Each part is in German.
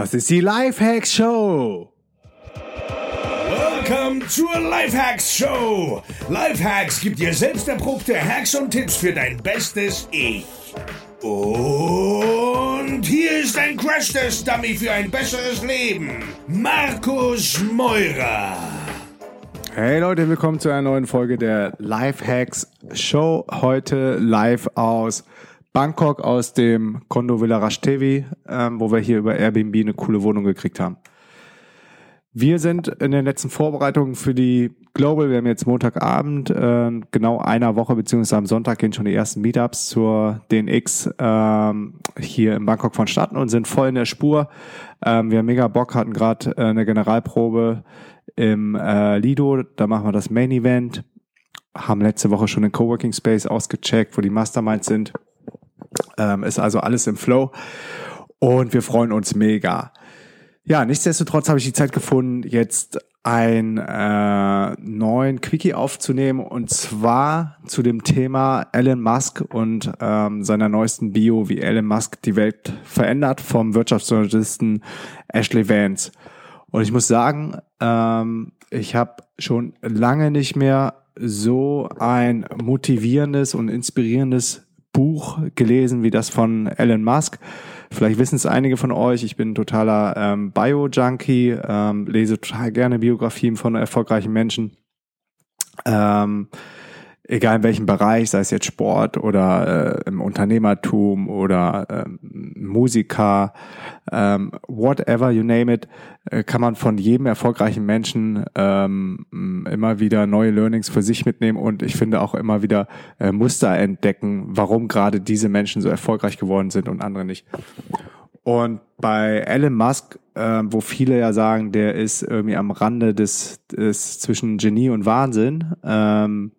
Das ist die Lifehacks Show. Welcome zur Lifehacks Show. Lifehacks gibt dir selbst erprobte Hacks und Tipps für dein bestes Ich. Und hier ist ein Crash-Test-Dummy für ein besseres Leben. Markus Meurer. Hey Leute, willkommen zu einer neuen Folge der Lifehacks Show. Heute live aus Bangkok, aus dem Kondo Villa Rashtevi, ähm, wo wir hier über Airbnb eine coole Wohnung gekriegt haben. Wir sind in den letzten Vorbereitungen für die Global. Wir haben jetzt Montagabend, äh, genau einer Woche, beziehungsweise am Sonntag gehen schon die ersten Meetups zur DNX ähm, hier in Bangkok vonstatten und sind voll in der Spur. Ähm, wir haben mega Bock, hatten gerade äh, eine Generalprobe im äh, Lido. Da machen wir das Main Event. Haben letzte Woche schon den Coworking Space ausgecheckt, wo die Masterminds sind. Ähm, ist also alles im Flow. Und wir freuen uns mega. Ja, nichtsdestotrotz habe ich die Zeit gefunden, jetzt einen äh, neuen Quickie aufzunehmen und zwar zu dem Thema Elon Musk und ähm, seiner neuesten Bio, wie Elon Musk die Welt verändert, vom Wirtschaftsjournalisten Ashley Vance. Und ich muss sagen, ähm, ich habe schon lange nicht mehr so ein motivierendes und inspirierendes Buch gelesen wie das von Elon Musk. Vielleicht wissen es einige von euch, ich bin totaler ähm, Bio-Junkie, ähm, lese total gerne Biografien von erfolgreichen Menschen. Ähm, egal in welchem Bereich, sei es jetzt Sport oder äh, im Unternehmertum oder ähm, Musiker, ähm, whatever you name it, äh, kann man von jedem erfolgreichen Menschen ähm, immer wieder neue Learnings für sich mitnehmen und ich finde auch immer wieder äh, Muster entdecken, warum gerade diese Menschen so erfolgreich geworden sind und andere nicht. Und bei Elon Musk, äh, wo viele ja sagen, der ist irgendwie am Rande des, des zwischen Genie und Wahnsinn, ähm,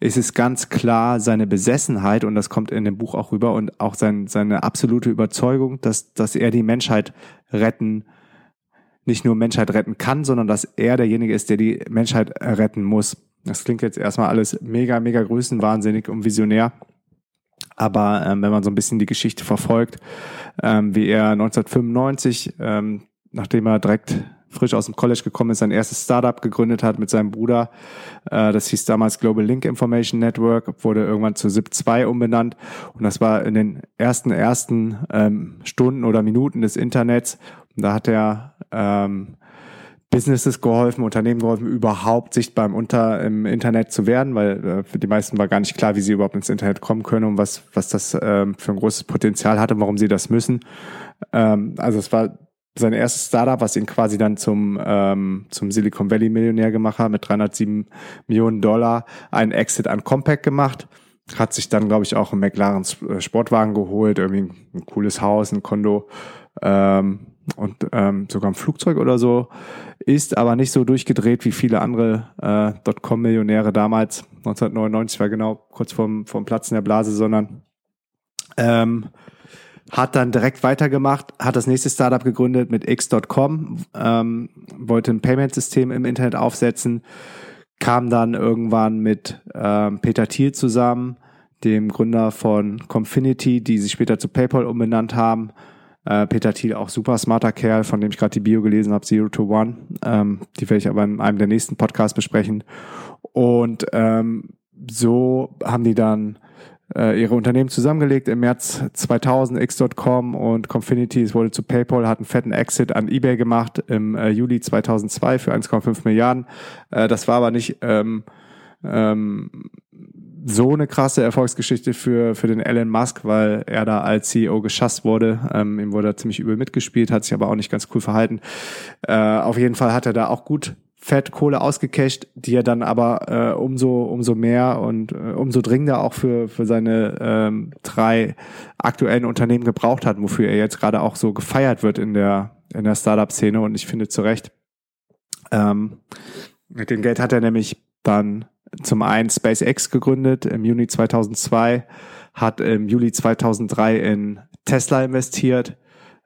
ist es ganz klar seine Besessenheit, und das kommt in dem Buch auch rüber, und auch sein, seine absolute Überzeugung, dass, dass er die Menschheit retten, nicht nur Menschheit retten kann, sondern dass er derjenige ist, der die Menschheit retten muss. Das klingt jetzt erstmal alles mega, mega größenwahnsinnig und visionär. Aber ähm, wenn man so ein bisschen die Geschichte verfolgt, ähm, wie er 1995, ähm, nachdem er direkt frisch aus dem College gekommen ist, sein erstes Startup gegründet hat mit seinem Bruder. Äh, das hieß damals Global Link Information Network, wurde irgendwann zu ZIP2 umbenannt. Und das war in den ersten, ersten ähm, Stunden oder Minuten des Internets. Und da hat er ähm, Businesses geholfen, Unternehmen geholfen, überhaupt sichtbar im, Unter, im Internet zu werden, weil äh, für die meisten war gar nicht klar, wie sie überhaupt ins Internet kommen können und was, was das ähm, für ein großes Potenzial hatte, warum sie das müssen. Ähm, also es war sein erstes Startup, was ihn quasi dann zum, ähm, zum Silicon Valley Millionär gemacht hat, mit 307 Millionen Dollar, einen Exit an Compaq gemacht. Hat sich dann, glaube ich, auch einen McLaren äh, Sportwagen geholt, irgendwie ein cooles Haus, ein Kondo ähm, und ähm, sogar ein Flugzeug oder so. Ist aber nicht so durchgedreht wie viele andere äh, Dotcom-Millionäre damals. 1999 war genau kurz vorm, vorm Platzen der Blase, sondern ähm, hat dann direkt weitergemacht, hat das nächste Startup gegründet mit X.com, ähm, wollte ein Payment-System im Internet aufsetzen, kam dann irgendwann mit ähm, Peter Thiel zusammen, dem Gründer von Confinity, die sich später zu PayPal umbenannt haben. Äh, Peter Thiel, auch super smarter Kerl, von dem ich gerade die Bio gelesen habe, Zero to One. Ähm, die werde ich aber in einem der nächsten Podcasts besprechen. Und ähm, so haben die dann ihre Unternehmen zusammengelegt im März 2000, X.com und Confinity, es wurde zu PayPal, hat einen fetten Exit an eBay gemacht im äh, Juli 2002 für 1,5 Milliarden. Äh, das war aber nicht ähm, ähm, so eine krasse Erfolgsgeschichte für, für den Elon Musk, weil er da als CEO geschasst wurde. Ähm, ihm wurde er ziemlich übel mitgespielt, hat sich aber auch nicht ganz cool verhalten. Äh, auf jeden Fall hat er da auch gut Fettkohle ausgecasht, die er dann aber äh, umso umso mehr und äh, umso dringender auch für für seine ähm, drei aktuellen Unternehmen gebraucht hat, wofür er jetzt gerade auch so gefeiert wird in der in der Startup Szene und ich finde zu Recht. Ähm, mit dem Geld hat er nämlich dann zum einen SpaceX gegründet im Juni 2002, hat im Juli 2003 in Tesla investiert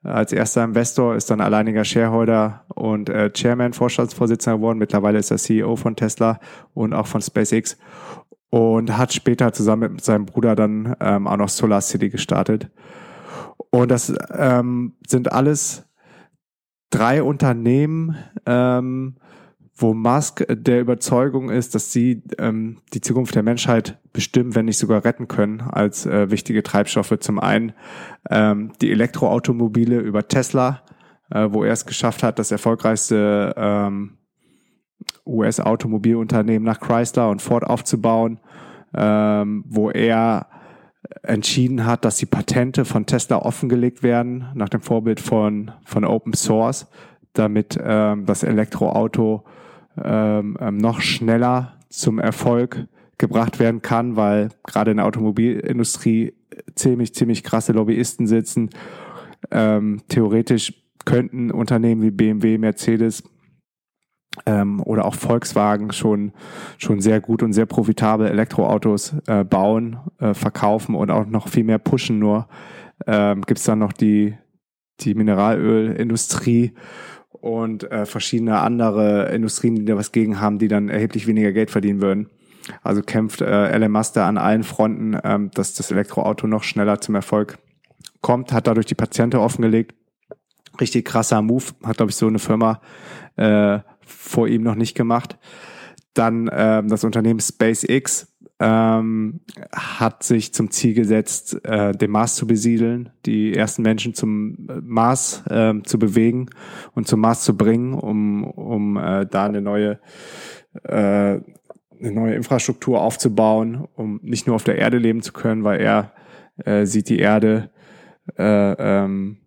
als erster Investor, ist dann alleiniger Shareholder und äh, Chairman, Vorstandsvorsitzender geworden. Mittlerweile ist er CEO von Tesla und auch von SpaceX und hat später zusammen mit seinem Bruder dann ähm, auch noch Solar City gestartet. Und das ähm, sind alles drei Unternehmen, ähm, wo Musk der Überzeugung ist, dass sie ähm, die Zukunft der Menschheit bestimmen, wenn nicht sogar retten können, als äh, wichtige Treibstoffe. Zum einen ähm, die Elektroautomobile über Tesla, äh, wo er es geschafft hat, das erfolgreichste ähm, US-Automobilunternehmen nach Chrysler und Ford aufzubauen, ähm, wo er entschieden hat, dass die Patente von Tesla offengelegt werden, nach dem Vorbild von, von Open Source, damit ähm, das Elektroauto ähm, ähm, noch schneller zum Erfolg gebracht werden kann, weil gerade in der Automobilindustrie ziemlich, ziemlich krasse Lobbyisten sitzen. Ähm, theoretisch könnten Unternehmen wie BMW, Mercedes ähm, oder auch Volkswagen schon, schon sehr gut und sehr profitabel Elektroautos äh, bauen, äh, verkaufen und auch noch viel mehr pushen. Nur ähm, gibt es dann noch die, die Mineralölindustrie und äh, verschiedene andere Industrien, die da was gegen haben, die dann erheblich weniger Geld verdienen würden. Also kämpft äh, Musk da an allen Fronten, ähm, dass das Elektroauto noch schneller zum Erfolg kommt, hat dadurch die Patienten offengelegt. Richtig krasser Move, hat, glaube ich, so eine Firma äh, vor ihm noch nicht gemacht. Dann ähm, das Unternehmen SpaceX ähm, hat sich zum Ziel gesetzt, äh, den Mars zu besiedeln, die ersten Menschen zum äh, Mars äh, zu bewegen und zum Mars zu bringen, um, um äh, da eine neue äh, eine neue Infrastruktur aufzubauen, um nicht nur auf der Erde leben zu können, weil er äh, sieht die Erde äh, ähm,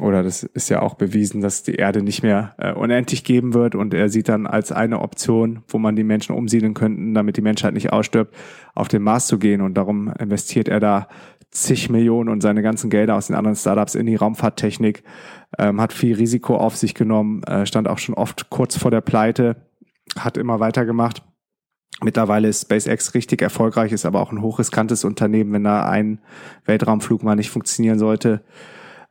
oder das ist ja auch bewiesen, dass die Erde nicht mehr äh, unendlich geben wird und er sieht dann als eine Option, wo man die Menschen umsiedeln könnten, damit die Menschheit nicht ausstirbt, auf den Mars zu gehen und darum investiert er da zig Millionen und seine ganzen Gelder aus den anderen Startups in die Raumfahrttechnik, ähm, hat viel Risiko auf sich genommen, äh, stand auch schon oft kurz vor der Pleite, hat immer weitergemacht. Mittlerweile ist SpaceX richtig erfolgreich, ist aber auch ein hochriskantes Unternehmen, wenn da ein Weltraumflug mal nicht funktionieren sollte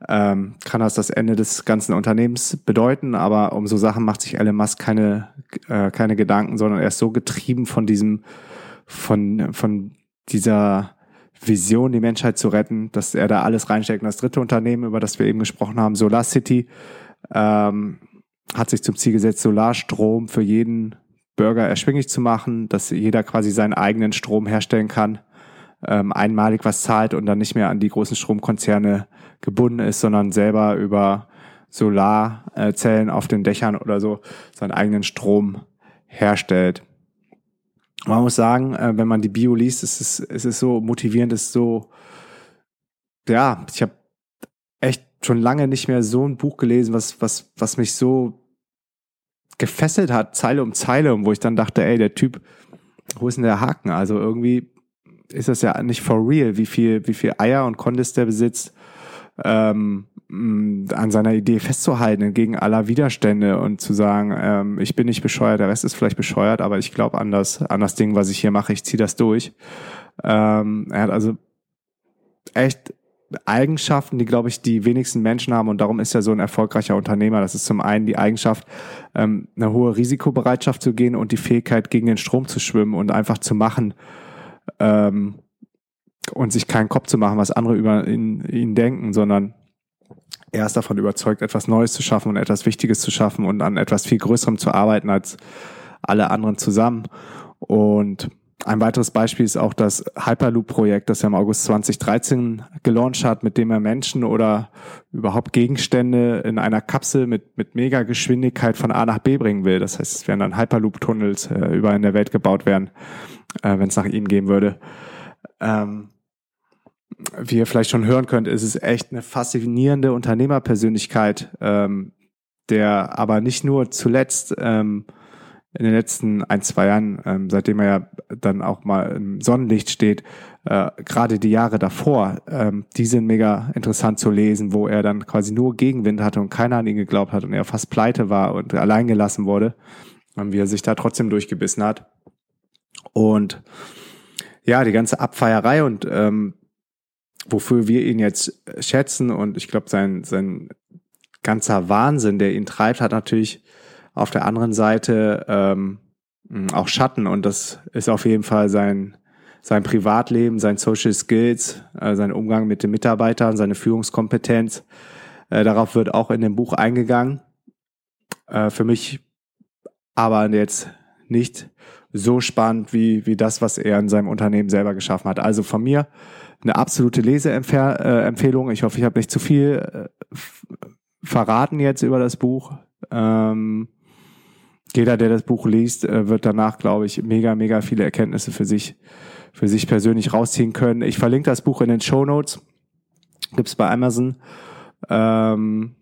ähm, kann das das Ende des ganzen Unternehmens bedeuten, aber um so Sachen macht sich Elon Musk keine, äh, keine Gedanken, sondern er ist so getrieben von diesem, von, von dieser Vision, die Menschheit zu retten, dass er da alles reinsteckt. Und das dritte Unternehmen, über das wir eben gesprochen haben, Solar City, ähm, hat sich zum Ziel gesetzt, Solarstrom für jeden Bürger erschwinglich zu machen, dass jeder quasi seinen eigenen Strom herstellen kann ähm, einmalig was zahlt und dann nicht mehr an die großen Stromkonzerne gebunden ist, sondern selber über Solarzellen auf den Dächern oder so seinen eigenen Strom herstellt. Man muss sagen, äh, wenn man die Bio liest, ist es, ist so motivierend, ist so, ja, ich habe echt schon lange nicht mehr so ein Buch gelesen, was, was, was mich so gefesselt hat, Zeile um Zeile, wo ich dann dachte, ey, der Typ, wo ist denn der Haken? Also irgendwie ist das ja nicht for real, wie viel, wie viel Eier und Kondis der besitzt, ähm, an seiner Idee festzuhalten entgegen aller Widerstände und zu sagen, ähm, ich bin nicht bescheuert, der Rest ist vielleicht bescheuert, aber ich glaube an das, an das Ding, was ich hier mache, ich ziehe das durch. Ähm, er hat also echt Eigenschaften, die, glaube ich, die wenigsten Menschen haben und darum ist er so ein erfolgreicher Unternehmer. Das ist zum einen die Eigenschaft, ähm, eine hohe Risikobereitschaft zu gehen und die Fähigkeit, gegen den Strom zu schwimmen und einfach zu machen, ähm, und sich keinen Kopf zu machen, was andere über ihn, ihn denken, sondern er ist davon überzeugt, etwas Neues zu schaffen und etwas Wichtiges zu schaffen und an etwas viel Größerem zu arbeiten als alle anderen zusammen. Und ein weiteres Beispiel ist auch das Hyperloop-Projekt, das er im August 2013 gelauncht hat, mit dem er Menschen oder überhaupt Gegenstände in einer Kapsel mit, mit mega Geschwindigkeit von A nach B bringen will. Das heißt, es werden dann Hyperloop-Tunnels äh, überall in der Welt gebaut werden äh, wenn es nach ihm gehen würde. Ähm, wie ihr vielleicht schon hören könnt, ist es echt eine faszinierende Unternehmerpersönlichkeit, ähm, der aber nicht nur zuletzt ähm, in den letzten ein, zwei Jahren, ähm, seitdem er ja dann auch mal im Sonnenlicht steht, äh, gerade die Jahre davor, ähm, die sind mega interessant zu lesen, wo er dann quasi nur Gegenwind hatte und keiner an ihn geglaubt hat und er fast pleite war und allein gelassen wurde, und wie er sich da trotzdem durchgebissen hat. Und ja, die ganze Abfeierei und ähm, wofür wir ihn jetzt schätzen und ich glaube, sein, sein ganzer Wahnsinn, der ihn treibt, hat natürlich auf der anderen Seite ähm, auch Schatten und das ist auf jeden Fall sein, sein Privatleben, sein Social Skills, äh, sein Umgang mit den Mitarbeitern, seine Führungskompetenz. Äh, darauf wird auch in dem Buch eingegangen. Äh, für mich aber jetzt nicht so spannend wie, wie das, was er in seinem Unternehmen selber geschaffen hat. Also von mir eine absolute Leseempfehlung. Ich hoffe, ich habe nicht zu viel äh, verraten jetzt über das Buch. Ähm, jeder, der das Buch liest, äh, wird danach, glaube ich, mega, mega viele Erkenntnisse für sich, für sich persönlich rausziehen können. Ich verlinke das Buch in den Show Notes. Gibt's bei Amazon. Ähm,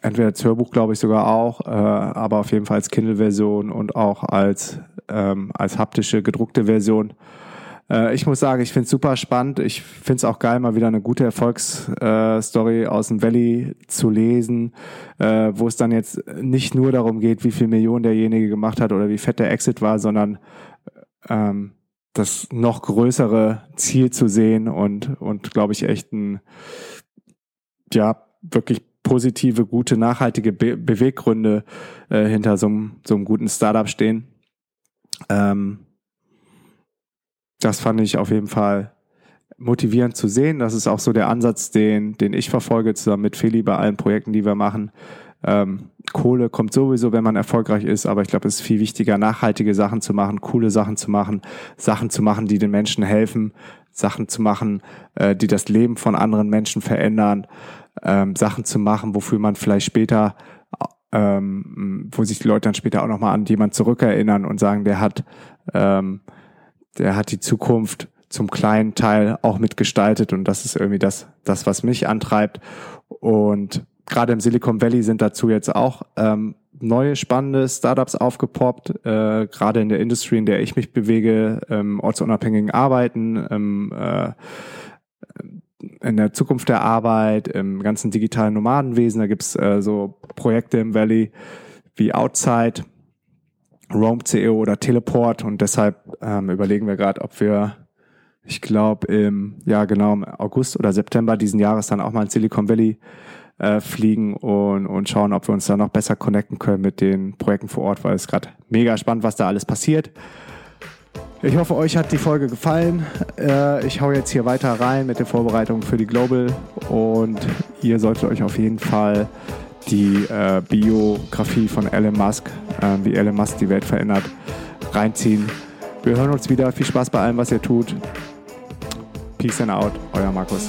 entweder als Hörbuch, glaube ich, sogar auch, äh, aber auf jeden Fall als Kindle-Version und auch als, ähm, als haptische, gedruckte Version. Äh, ich muss sagen, ich finde es super spannend. Ich finde es auch geil, mal wieder eine gute Erfolgsstory äh, aus dem Valley zu lesen, äh, wo es dann jetzt nicht nur darum geht, wie viel Millionen derjenige gemacht hat oder wie fett der Exit war, sondern ähm, das noch größere Ziel zu sehen und, und glaube ich, echt ein, ja, wirklich positive, gute, nachhaltige Be Beweggründe äh, hinter so einem, so einem guten Startup stehen. Ähm, das fand ich auf jeden Fall motivierend zu sehen. Das ist auch so der Ansatz, den, den ich verfolge, zusammen mit Feli bei allen Projekten, die wir machen. Ähm, Kohle kommt sowieso, wenn man erfolgreich ist, aber ich glaube, es ist viel wichtiger, nachhaltige Sachen zu machen, coole Sachen zu machen, Sachen zu machen, die den Menschen helfen, Sachen zu machen, äh, die das Leben von anderen Menschen verändern, ähm, Sachen zu machen, wofür man vielleicht später, ähm, wo sich die Leute dann später auch nochmal an jemand zurückerinnern und sagen, der hat ähm, der hat die Zukunft zum kleinen Teil auch mitgestaltet und das ist irgendwie das, das was mich antreibt. Und gerade im Silicon Valley sind dazu jetzt auch ähm, neue spannende Startups aufgepoppt, äh, gerade in der Industrie, in der ich mich bewege, ähm, ortsunabhängigen Arbeiten, ähm, äh, in der Zukunft der Arbeit, im ganzen digitalen Nomadenwesen. Da gibt's äh, so Projekte im Valley wie Outside, Roam.co oder Teleport und deshalb ähm, überlegen wir gerade, ob wir, ich glaube, im, ja genau, im August oder September diesen Jahres dann auch mal in Silicon Valley äh, fliegen und, und schauen, ob wir uns da noch besser connecten können mit den Projekten vor Ort, weil es gerade mega spannend, was da alles passiert. Ich hoffe, euch hat die Folge gefallen. Äh, ich hau jetzt hier weiter rein mit den Vorbereitungen für die Global und ihr solltet euch auf jeden Fall die äh, Biografie von Elon Musk, äh, wie Elon Musk die Welt verändert, reinziehen. Wir hören uns wieder. Viel Spaß bei allem, was ihr tut. Peace and out, euer Markus.